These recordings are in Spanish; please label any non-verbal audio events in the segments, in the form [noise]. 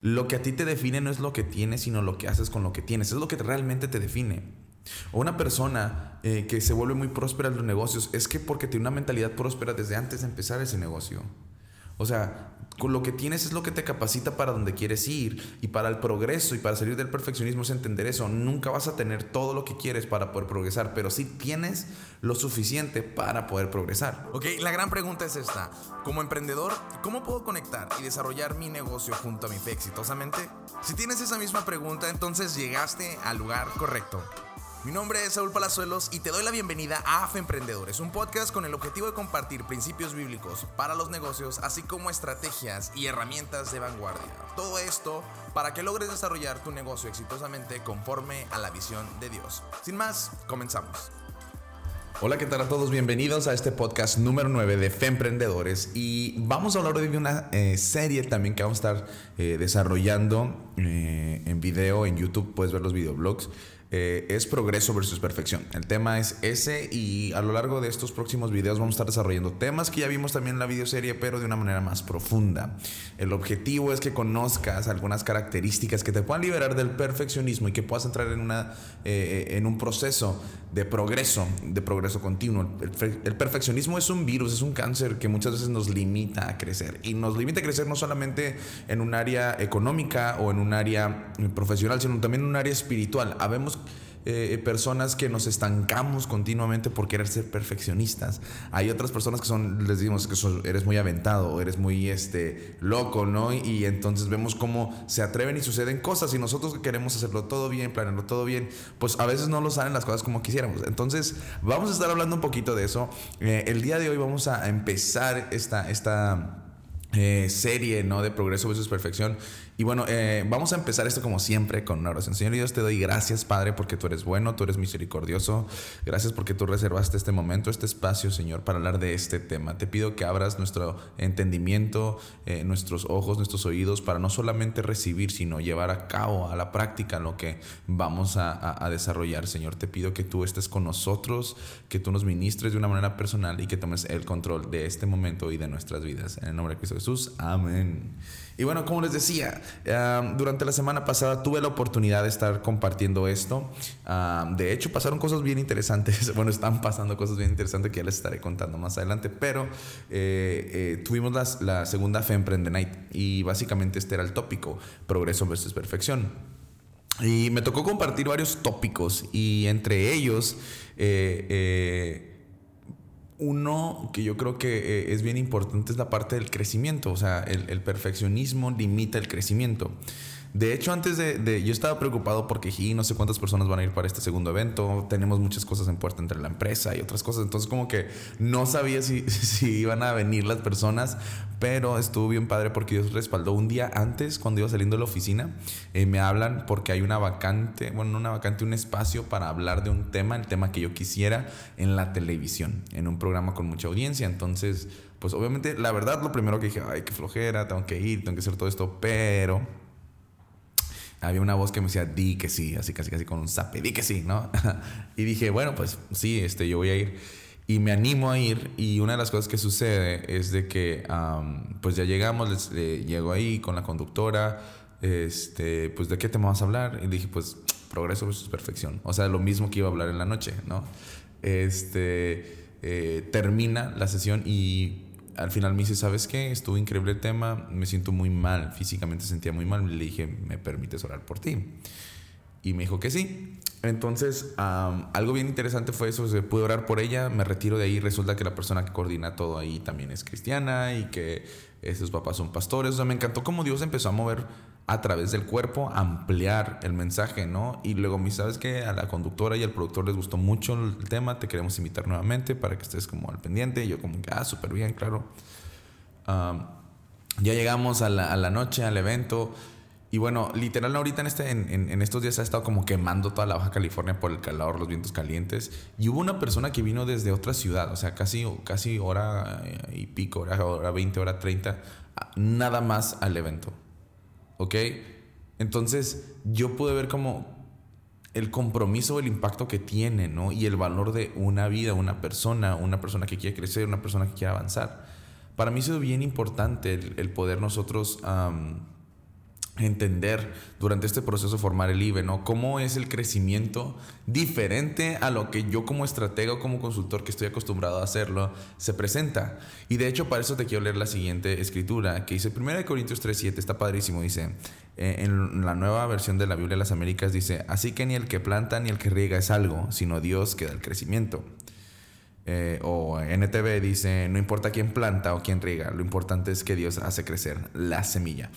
Lo que a ti te define no es lo que tienes, sino lo que haces con lo que tienes. Es lo que realmente te define. O una persona eh, que se vuelve muy próspera en los negocios es que porque tiene una mentalidad próspera desde antes de empezar ese negocio. O sea, lo que tienes es lo que te capacita para donde quieres ir y para el progreso y para salir del perfeccionismo es entender eso. Nunca vas a tener todo lo que quieres para poder progresar, pero sí tienes lo suficiente para poder progresar. Ok, la gran pregunta es esta. Como emprendedor, ¿cómo puedo conectar y desarrollar mi negocio junto a mi fe exitosamente? Si tienes esa misma pregunta, entonces llegaste al lugar correcto. Mi nombre es Saúl Palazuelos y te doy la bienvenida a AFE Emprendedores, un podcast con el objetivo de compartir principios bíblicos para los negocios, así como estrategias y herramientas de vanguardia. Todo esto para que logres desarrollar tu negocio exitosamente conforme a la visión de Dios. Sin más, comenzamos. Hola, ¿qué tal a todos? Bienvenidos a este podcast número 9 de Fe Emprendedores y vamos a hablar hoy de una eh, serie también que vamos a estar eh, desarrollando eh, en video, en YouTube, puedes ver los videoblogs eh, es progreso versus perfección. El tema es ese y a lo largo de estos próximos videos vamos a estar desarrollando temas que ya vimos también en la videoserie, pero de una manera más profunda. El objetivo es que conozcas algunas características que te puedan liberar del perfeccionismo y que puedas entrar en, una, eh, en un proceso de progreso, de progreso continuo. El, perfeccionismo es un virus, es un cáncer que muchas veces nos limita a crecer. Y nos limita a crecer no solamente en un área económica o en un área profesional, sino también en un área espiritual. Habemos eh, personas que nos estancamos continuamente por querer ser perfeccionistas. Hay otras personas que son, les decimos que eres muy aventado, eres muy este, loco, ¿no? Y, entonces vemos cómo se atreven y suceden cosas y nosotros queremos hacerlo todo bien, planearlo todo bien, pues a veces no lo salen las cosas como quisiéramos. Entonces vamos a estar hablando un poquito de eso. Eh, el día de hoy vamos a empezar esta... esta eh, serie ¿no? de progreso versus perfección y bueno, eh, vamos a empezar esto como siempre con una oración. Señor Dios, te doy gracias, Padre, porque tú eres bueno, tú eres misericordioso. Gracias porque tú reservaste este momento, este espacio, Señor, para hablar de este tema. Te pido que abras nuestro entendimiento, eh, nuestros ojos, nuestros oídos, para no solamente recibir, sino llevar a cabo, a la práctica, lo que vamos a, a desarrollar, Señor. Te pido que tú estés con nosotros, que tú nos ministres de una manera personal y que tomes el control de este momento y de nuestras vidas. En el nombre de Cristo Jesús. Amén. Y bueno, como les decía, durante la semana pasada tuve la oportunidad de estar compartiendo esto. de hecho, pasaron cosas bien interesantes. [laughs] Bueno, están pasando cosas bien interesantes que ya les estaré contando más adelante. Pero eh, eh, tuvimos la segunda Fe Emprende Night y básicamente este era el tópico, progreso versus perfección. Y me tocó compartir varios tópicos y entre ellos... Eh, uno que yo creo que eh, es bien importante es la parte del crecimiento, o sea, el, perfeccionismo limita el crecimiento. De hecho, antes de, Yo estaba preocupado porque no sé cuántas personas van a ir para este segundo evento. Tenemos muchas cosas en puerta entre la empresa y otras cosas. Entonces, como que no sabía si, [laughs] si iban a venir las personas. Pero estuvo bien padre porque Dios respaldó. Un día antes, cuando iba saliendo de la oficina, eh, me hablan porque hay una vacante, bueno, no una vacante, un espacio para hablar de un tema, el tema que yo quisiera en la televisión, en un programa con mucha audiencia. Entonces, pues obviamente, la verdad, lo primero que dije, ay, qué flojera, tengo que ir, tengo que hacer todo esto, pero había una voz que me decía, di que sí, así casi casi con un zape, di que sí, ¿no? [laughs] y dije, bueno, pues sí, este, yo voy a ir. Y me animo a ir y una de las cosas que sucede es de que pues ya llegamos, llego ahí con la conductora, este, pues de qué tema vas a hablar y dije pues [tsk] progreso versus perfección, o sea, lo mismo que iba a hablar en la noche, ¿no? Este, eh, termina la sesión y al final me dice, ¿sabes qué? Estuvo increíble el tema, me siento muy mal, físicamente sentía muy mal. Le dije, ¿me permites orar por ti? Y me dijo que sí. Entonces, algo bien interesante fue eso, se pude orar por ella, me retiro de ahí, resulta que la persona que coordina todo ahí también es cristiana y que sus papás son pastores. O sea, me encantó cómo Dios empezó a mover a través del cuerpo, ampliar el mensaje, ¿no? Y luego me sabes que a la conductora y al productor les gustó mucho el tema, te queremos invitar nuevamente para que estés como al pendiente. Yo como que, ah, súper bien, claro. ya llegamos a la, a la, noche, al evento. Y bueno, literal ahorita en, este, en, en, estos días ha estado como quemando toda la Baja California por el calor, los vientos calientes. Y hubo una persona que vino desde otra ciudad, o sea, casi, casi hora y pico, hora, hora 20, hora 30, nada más al evento. ¿Ok? Entonces yo pude ver como el compromiso, el impacto que tiene, ¿no? Y el valor de una vida, una persona, una persona que quiere crecer, una persona que quiere avanzar. Para mí ha sido bien importante el, poder nosotros entender durante este proceso formar el IBE, ¿no? Cómo es el crecimiento diferente a lo que yo como estratega o como consultor que estoy acostumbrado a hacerlo se presenta. Y de hecho para eso te quiero leer la siguiente escritura que dice 1 Corintios 3.7, está padrísimo, dice, eh, en la nueva versión de la Biblia de las Américas dice, así que ni el que planta ni el que riega es algo, sino Dios que da el crecimiento. Eh, o NTV dice, no importa quién planta o quién riega, lo importante es que Dios hace crecer la semilla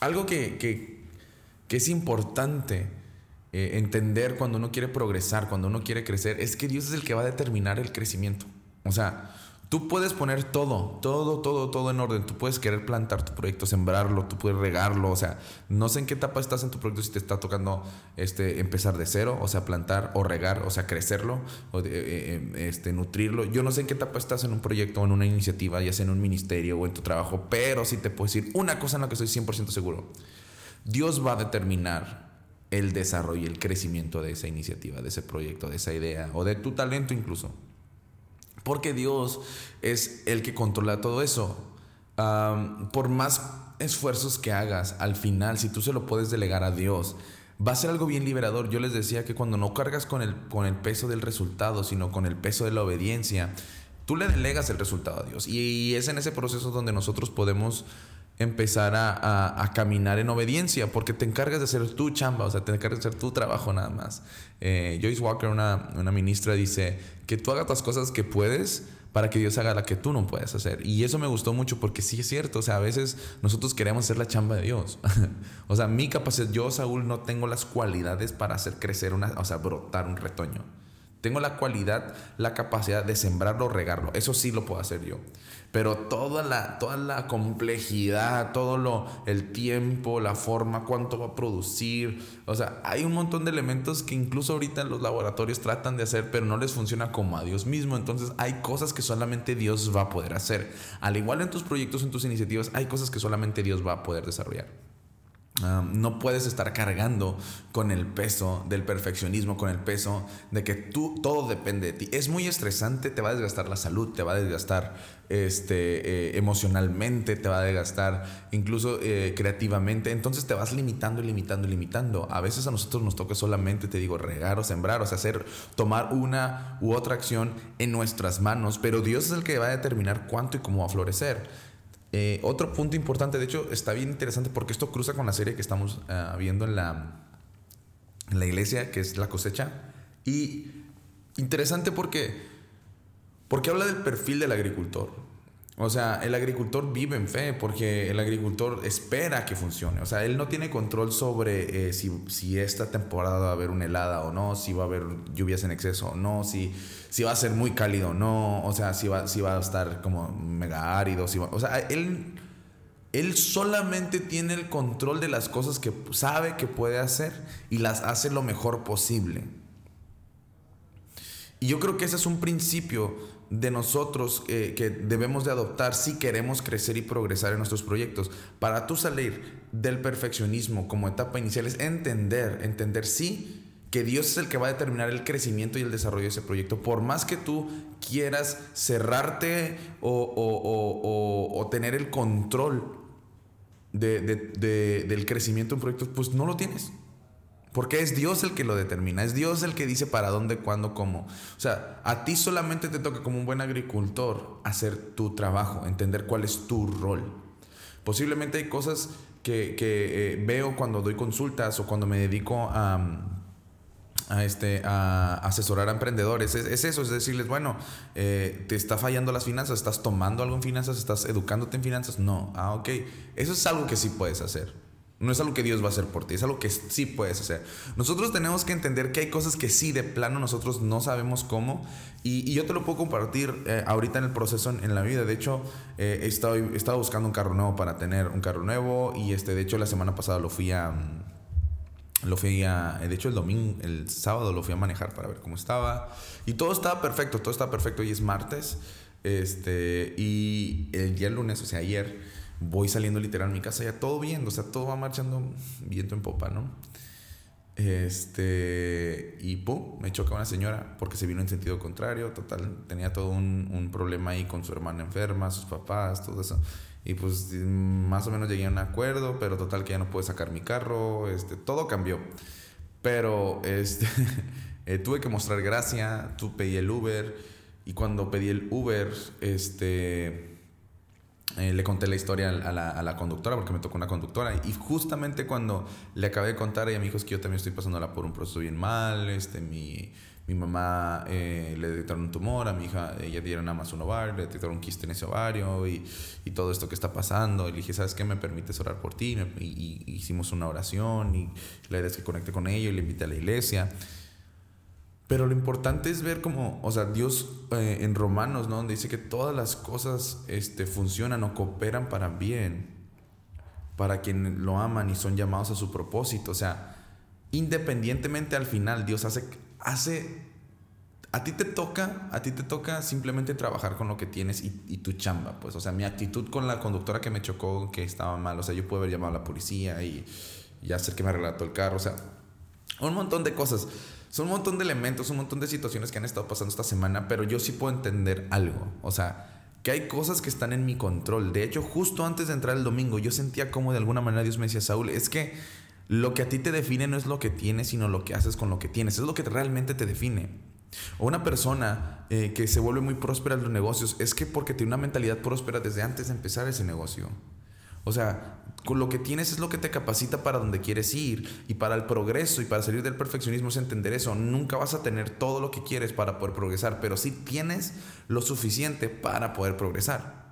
algo que, es importante eh, entender cuando uno quiere progresar, cuando uno quiere crecer, es que Dios es el que va a determinar el crecimiento. O sea, Tú puedes poner todo, todo, todo, todo en orden. Tú puedes querer plantar tu proyecto, sembrarlo, tú puedes regarlo. O sea, no sé en qué etapa estás en tu proyecto, si te está tocando este, empezar de cero, o sea, plantar o regar, o sea, crecerlo, o eh, eh, este, nutrirlo. Yo no sé en qué etapa estás en un proyecto en una iniciativa, ya sea en un ministerio o en tu trabajo, pero sí te puedo decir una cosa en la que estoy 100% seguro. Dios va a determinar el desarrollo y el crecimiento de esa iniciativa, de ese proyecto, de esa idea o de tu talento incluso. Porque Dios es el que controla todo eso. por más esfuerzos que hagas, al final, si tú se lo puedes delegar a Dios, va a ser algo bien liberador. Yo les decía que cuando no cargas con el, con el peso del resultado, sino con el peso de la obediencia, tú le delegas el resultado a Dios. Y es en ese proceso donde nosotros podemos empezar a, caminar en obediencia, porque te encargas de hacer tu chamba, o sea, te encargas de hacer tu trabajo nada más. Eh, Joyce Walker, una, una, ministra, dice que tú hagas las cosas que puedes para que Dios haga la que tú no puedes hacer. Y eso me gustó mucho porque sí es cierto, o sea, a veces nosotros queremos hacer la chamba de Dios. [laughs] o sea, mi capacidad, yo, Saúl, no tengo las cualidades para hacer crecer una, o sea, brotar un retoño. Tengo la cualidad, la capacidad de sembrarlo, regarlo. Eso sí lo puedo hacer yo. Pero toda la, toda la complejidad, todo lo, el tiempo, la forma, cuánto va a producir. O sea, hay un montón de elementos que incluso ahorita los laboratorios tratan de hacer, pero no les funciona como a Dios mismo. Entonces hay cosas que solamente Dios va a poder hacer. Al igual en tus proyectos, en tus iniciativas, hay cosas que solamente Dios va a poder desarrollar no puedes estar cargando con el peso del perfeccionismo, con el peso de que tú todo depende de ti. Es muy estresante, te va a desgastar la salud, te va a desgastar este, eh, emocionalmente, te va a desgastar incluso eh, creativamente. Entonces te vas limitando y limitando y limitando. A veces a nosotros nos toca solamente, te digo, regar o sembrar, o sea, hacer, tomar una u otra acción en nuestras manos, pero Dios es el que va a determinar cuánto y cómo va a florecer. Eh, otro punto importante, de hecho, está bien interesante porque esto cruza con la serie que estamos ah, viendo en la, en la iglesia, que es la cosecha. Y interesante porque, porque habla del perfil del agricultor. O sea, el agricultor vive en fe porque el agricultor espera que funcione. O sea, él no tiene control sobre eh, si, esta temporada va a haber una helada o no, si va a haber lluvias en exceso o no, si, si va a ser muy cálido o no, o sea, si va, si va a estar como mega árido. Si o sea, él, él solamente tiene el control de las cosas que sabe que puede hacer y las hace lo mejor posible. Y yo creo que ese es un principio de nosotros eh, que debemos de adoptar si queremos crecer y progresar en nuestros proyectos. Para tú salir del perfeccionismo como etapa inicial es entender, entender sí que Dios es el que va a determinar el crecimiento y el desarrollo de ese proyecto. Por más que tú quieras cerrarte o, tener el control del crecimiento de un proyecto, pues no lo tienes. Porque es Dios el que lo determina, es Dios el que dice para dónde, cuándo, cómo. O sea, a ti solamente te toca como un buen agricultor hacer tu trabajo, entender cuál es tu rol. Posiblemente hay cosas que, eh, veo cuando doy consultas o cuando me dedico a, a, este, a asesorar a emprendedores. Es, eso, es decirles, bueno, eh, te está fallando las finanzas, estás tomando algo en finanzas, estás educándote en finanzas. No, ah, ok. Eso es algo que sí puedes hacer. No es algo que Dios va a hacer por ti, es algo que sí puedes hacer. Nosotros tenemos que entender que hay cosas que sí, de plano, nosotros no sabemos cómo. Y, yo te lo puedo compartir eh, ahorita en el proceso en, la vida. De hecho, eh, he, estado, buscando un carro nuevo para tener un carro nuevo. Y este, de hecho, la semana pasada lo fui a. Lo fui a. De hecho, el domingo, el sábado lo fui a manejar para ver cómo estaba. Y todo estaba perfecto, todo estaba perfecto. Y es martes. Este, y el día lunes, o sea, ayer voy saliendo literal a mi casa, ya todo bien, o sea, todo va marchando viento en popa, ¿no? Este, y pum, me choca una señora porque se vino en sentido contrario, total, tenía todo un, un, problema ahí con su hermana enferma, sus papás, todo eso. Y pues más o menos llegué a un acuerdo, pero total que ya no pude sacar mi carro, este, todo cambió. Pero este, [laughs] eh, tuve que mostrar gracia, tú pedí el Uber y cuando pedí el Uber, este eh, le conté la historia a la, a la, conductora, porque me tocó una conductora. Y justamente cuando le acabé de contar, ella me dijo, es que yo también estoy pasándola por un proceso bien mal. Este, mi, mi mamá eh, le detectaron un tumor, a mi hija ella dieron nada más un ovario, le detectaron un quiste en ese ovario y, y, todo esto que está pasando. Y le dije, ¿sabes qué? ¿Me permites orar por ti? Y, y hicimos una oración y la idea es que conecte con ella y le invité a la iglesia. Pero lo importante es ver cómo, o sea, Dios eh, en Romanos, ¿no? Donde dice que todas las cosas este, funcionan o cooperan para bien, para quien lo aman y son llamados a su propósito. O sea, independientemente al final, Dios hace, hace, a ti te toca, a ti te toca simplemente trabajar con lo que tienes y, tu chamba, pues. O sea, mi actitud con la conductora que me chocó, que estaba mal, o sea, yo pude haber llamado a la policía y, y hacer que me relató el carro, o sea, un montón de cosas. Son un montón de elementos, un montón de situaciones que han estado pasando esta semana, pero yo sí puedo entender algo. O sea, que hay cosas que están en mi control. De hecho, justo antes de entrar el domingo, yo sentía como de alguna manera Dios me decía, Saúl, es que lo que a ti te define no es lo que tienes, sino lo que haces con lo que tienes. Es lo que realmente te define. O una persona eh, que se vuelve muy próspera en los negocios es que porque tiene una mentalidad próspera desde antes de empezar ese negocio. O sea, lo que tienes es lo que te capacita para donde quieres ir y para el progreso y para salir del perfeccionismo es entender eso. Nunca vas a tener todo lo que quieres para poder progresar, pero sí tienes lo suficiente para poder progresar.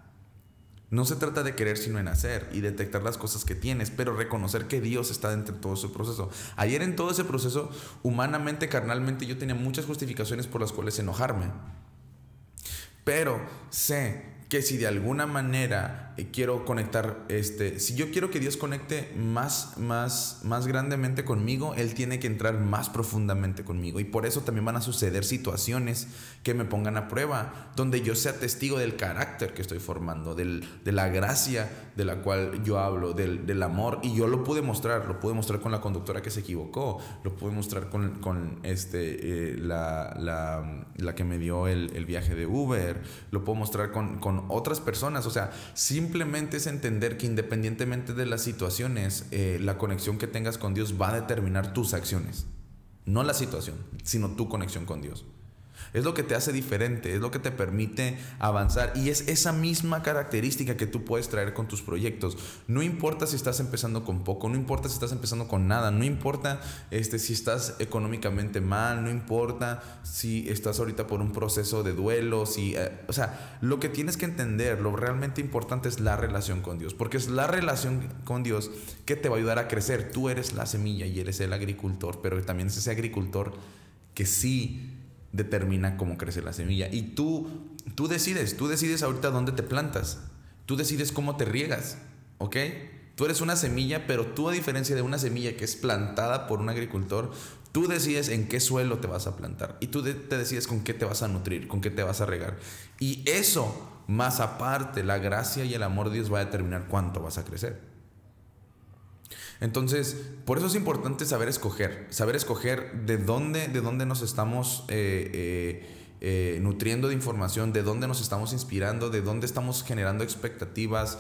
No se trata de querer sino en hacer y detectar las cosas que tienes, pero reconocer que Dios está dentro de todo ese proceso. Ayer en todo ese proceso, humanamente, carnalmente, yo tenía muchas justificaciones por las cuales enojarme. Pero sé que si de alguna manera quiero conectar, este, si yo quiero que Dios conecte más, más, más grandemente conmigo, Él tiene que entrar más profundamente conmigo. Y por eso también van a suceder situaciones que me pongan a prueba, donde yo sea testigo del carácter que estoy formando, del, de la gracia de la cual yo hablo, del, del, amor. Y yo lo pude mostrar, lo pude mostrar con la conductora que se equivocó, lo pude mostrar con, con este, eh, la, la, la, que me dio el, el, viaje de Uber, lo puedo mostrar con, con otras personas. O sea, simplemente es entender que independientemente de las situaciones, eh, la conexión que tengas con Dios va a determinar tus acciones. No la situación, sino tu conexión con Dios. Es lo que te hace diferente, es lo que te permite avanzar y es esa misma característica que tú puedes traer con tus proyectos. No importa si estás empezando con poco, no importa si estás empezando con nada, no importa este, si estás económicamente mal, no importa si estás ahorita por un proceso de duelo, si, eh, o sea, lo que tienes que entender, lo realmente importante es la relación con Dios, porque es la relación con Dios que te va a ayudar a crecer. Tú eres la semilla y eres el agricultor, pero también es ese agricultor que sí determina cómo crece la semilla. Y tú, tú decides, tú decides ahorita dónde te plantas. Tú decides cómo te riegas, ¿ok? Tú eres una semilla, pero tú a diferencia de una semilla que es plantada por un agricultor, tú decides en qué suelo te vas a plantar. Y tú te decides con qué te vas a nutrir, con qué te vas a regar. Y eso, más aparte, la gracia y el amor de Dios va a determinar cuánto vas a crecer. Entonces, por eso es importante saber escoger, saber escoger de dónde, de dónde nos estamos eh, eh, eh, nutriendo de información, de dónde nos estamos inspirando, de dónde estamos generando expectativas,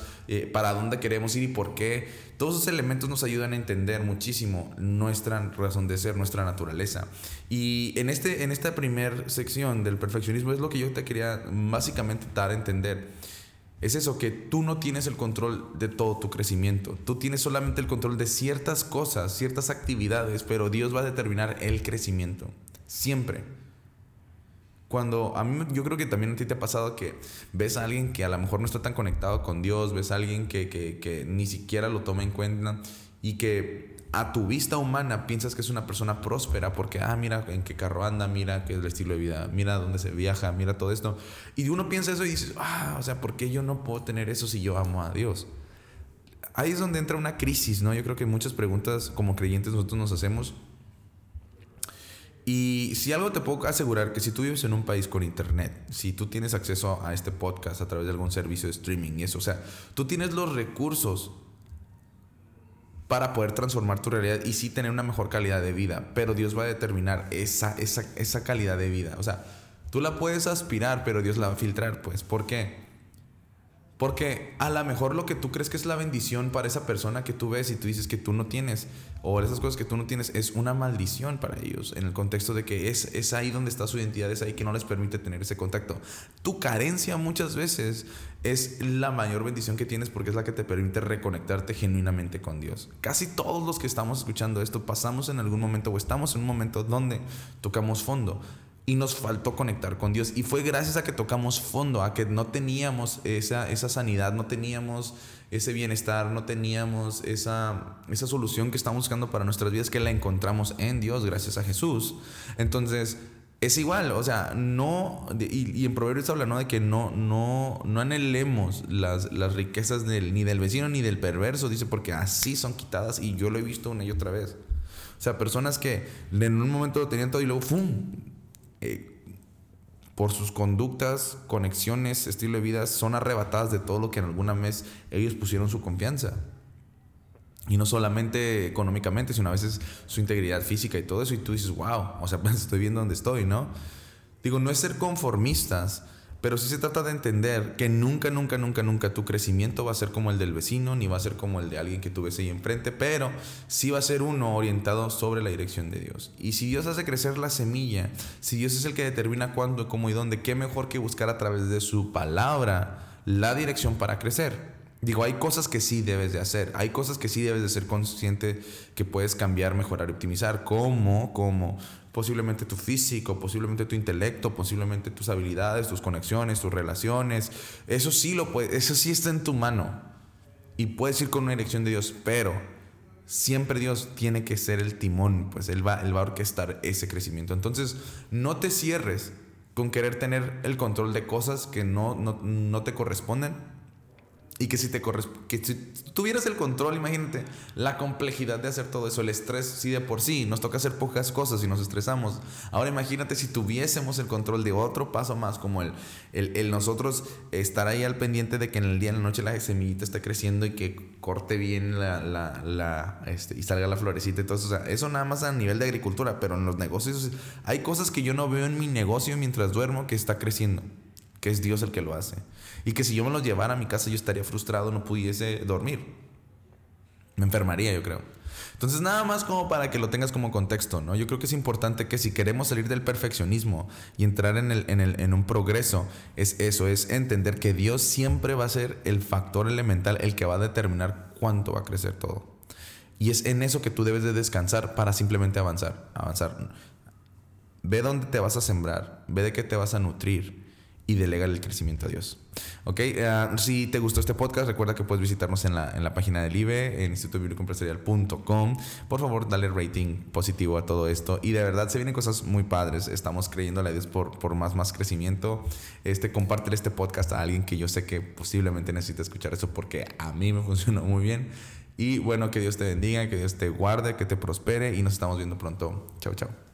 para dónde queremos ir y por qué. Todos esos elementos nos ayudan a entender muchísimo nuestra razón de ser, nuestra naturaleza. Y en, este, en esta primera sección del perfeccionismo es lo que yo te quería básicamente dar a entender es eso, que tú no tienes el control de todo tu crecimiento. Tú tienes solamente el control de ciertas cosas, ciertas actividades, pero Dios va a determinar el crecimiento. Siempre. Cuando a mí, yo creo que también a ti te ha pasado que ves a alguien que a lo mejor no está tan conectado con Dios, ves a alguien que, que, que ni siquiera lo toma en cuenta y que a tu vista humana piensas que es una persona próspera porque, ah, mira en qué carro anda, mira qué es el estilo de vida, mira dónde se viaja, mira todo esto. Y uno piensa eso y dices, ah, o sea, ¿por qué yo no puedo tener eso si yo amo a Dios? Ahí es donde entra una crisis, ¿no? Yo creo que muchas preguntas como creyentes nosotros nos hacemos. Y si algo te puedo asegurar que si tú vives en un país con internet, si tú tienes acceso a este podcast a través de algún servicio de streaming y eso, o sea, tú tienes los recursos para poder transformar tu realidad y sí tener una mejor calidad de vida. Pero Dios va a determinar esa, esa, esa calidad de vida. O sea, tú la puedes aspirar, pero Dios la va a filtrar. Pues, ¿por qué? Porque a lo mejor lo que tú crees que es la bendición para esa persona que tú ves y tú dices que tú no tienes, o esas cosas que tú no tienes, es una maldición para ellos, en el contexto de que es, es ahí donde está su identidad, es ahí que no les permite tener ese contacto. Tu carencia muchas veces es la mayor bendición que tienes porque es la que te permite reconectarte genuinamente con Dios. Casi todos los que estamos escuchando esto pasamos en algún momento o estamos en un momento donde tocamos fondo y nos faltó conectar con Dios. Y fue gracias a que tocamos fondo, a que no teníamos esa, esa sanidad, no teníamos ese bienestar, no teníamos esa, esa solución que estamos buscando para nuestras vidas, que la encontramos en Dios gracias a Jesús. Entonces, es igual, o sea, no, y, en Proverbios habla, ¿no? De que no, no, no anhelemos las, las riquezas del, ni del vecino ni del perverso, dice, porque así son quitadas y yo lo he visto una y otra vez. O sea, personas que en un momento lo tenían todo y luego, ¡fum! Eh, por sus conductas, conexiones, estilo de vida, son arrebatadas de todo lo que en alguna vez ellos pusieron su confianza. Y no solamente económicamente, sino a veces su integridad física y todo eso. Y tú dices, wow, o sea, pues [laughs] estoy viendo dónde estoy, ¿no? Digo, no es ser conformistas, pero sí se trata de entender que nunca, nunca, nunca, nunca tu crecimiento va a ser como el del vecino, ni va a ser como el de alguien que tú ves ahí enfrente, pero sí va a ser uno orientado sobre la dirección de Dios. Y si Dios hace crecer la semilla, si Dios es el que determina cuándo, cómo y dónde, qué mejor que buscar a través de su palabra la dirección para crecer. Digo, hay cosas que sí debes de hacer, hay cosas que sí debes de ser consciente que puedes cambiar, mejorar y optimizar, como, como posiblemente tu físico, posiblemente tu intelecto, posiblemente tus habilidades, tus conexiones, tus relaciones. Eso sí lo puede, eso sí está en tu mano. Y puedes ir con una elección de Dios, pero siempre Dios tiene que ser el timón, pues Él va, él va a orquestar ese crecimiento. Entonces, no te cierres con querer tener el control de cosas que no, no, no te corresponden y que si te que si tuvieras el control, imagínate la complejidad de hacer todo eso, el estrés, sí de por sí, nos toca hacer pocas cosas y nos estresamos. Ahora imagínate si tuviésemos el control de otro paso más, como el, el, nosotros estar ahí al pendiente de que en el día, en la noche la semillita esté creciendo y que corte bien la, la, la este, y salga la florecita y todo eso. O sea, eso nada más a nivel de agricultura, pero en los negocios hay cosas que yo no veo en mi negocio mientras duermo que está creciendo que es Dios el que lo hace. Y que si yo me los llevara a mi casa yo estaría frustrado, no pudiese dormir. Me enfermaría, yo creo. Entonces, nada más como para que lo tengas como contexto, ¿no? Yo creo que es importante que si queremos salir del perfeccionismo y entrar en, el, en, el, en un progreso, es eso, es entender que Dios siempre va a ser el factor elemental, el que va a determinar cuánto va a crecer todo. Y es en eso que tú debes de descansar para simplemente avanzar, avanzar. Ve dónde te vas a sembrar, ve de qué te vas a nutrir y delegar el crecimiento a Dios. Ok, eh, si te gustó este podcast, recuerda que puedes visitarnos en la, en la página del IBE, en institutobíblicoempresarial.com. Por favor, dale rating positivo a todo esto. Y de verdad se vienen cosas muy padres. Estamos creyendo a Dios por, por más, más crecimiento. Este, este podcast a alguien que yo sé que posiblemente necesite escuchar eso porque a mí me [laughs] funcionó muy bien. Y bueno, que Dios te bendiga, que Dios te guarde, que te prospere y nos estamos viendo pronto. Chao, chao.